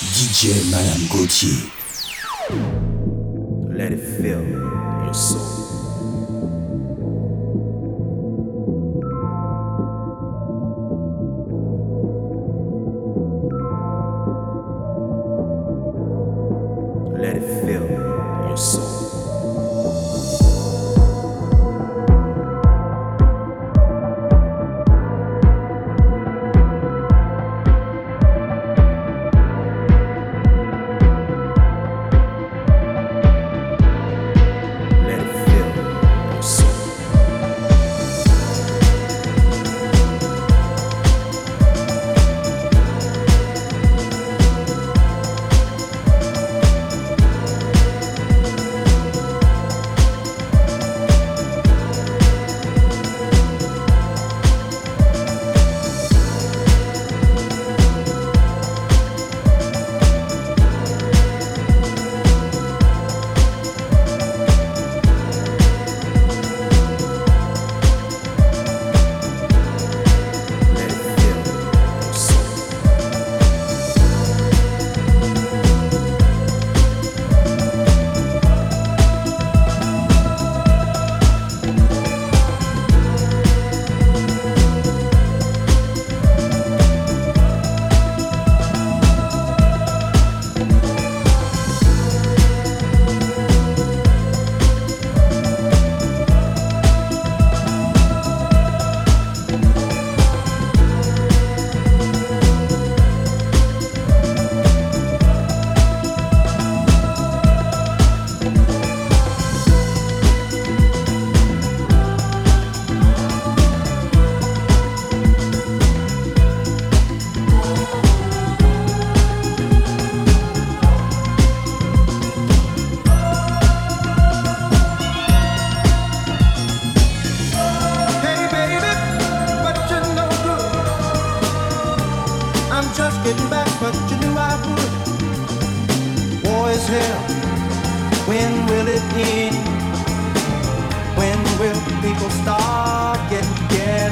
DJ Madame Gauthier. Let it fill your soul.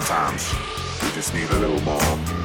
sometimes we just need a little more.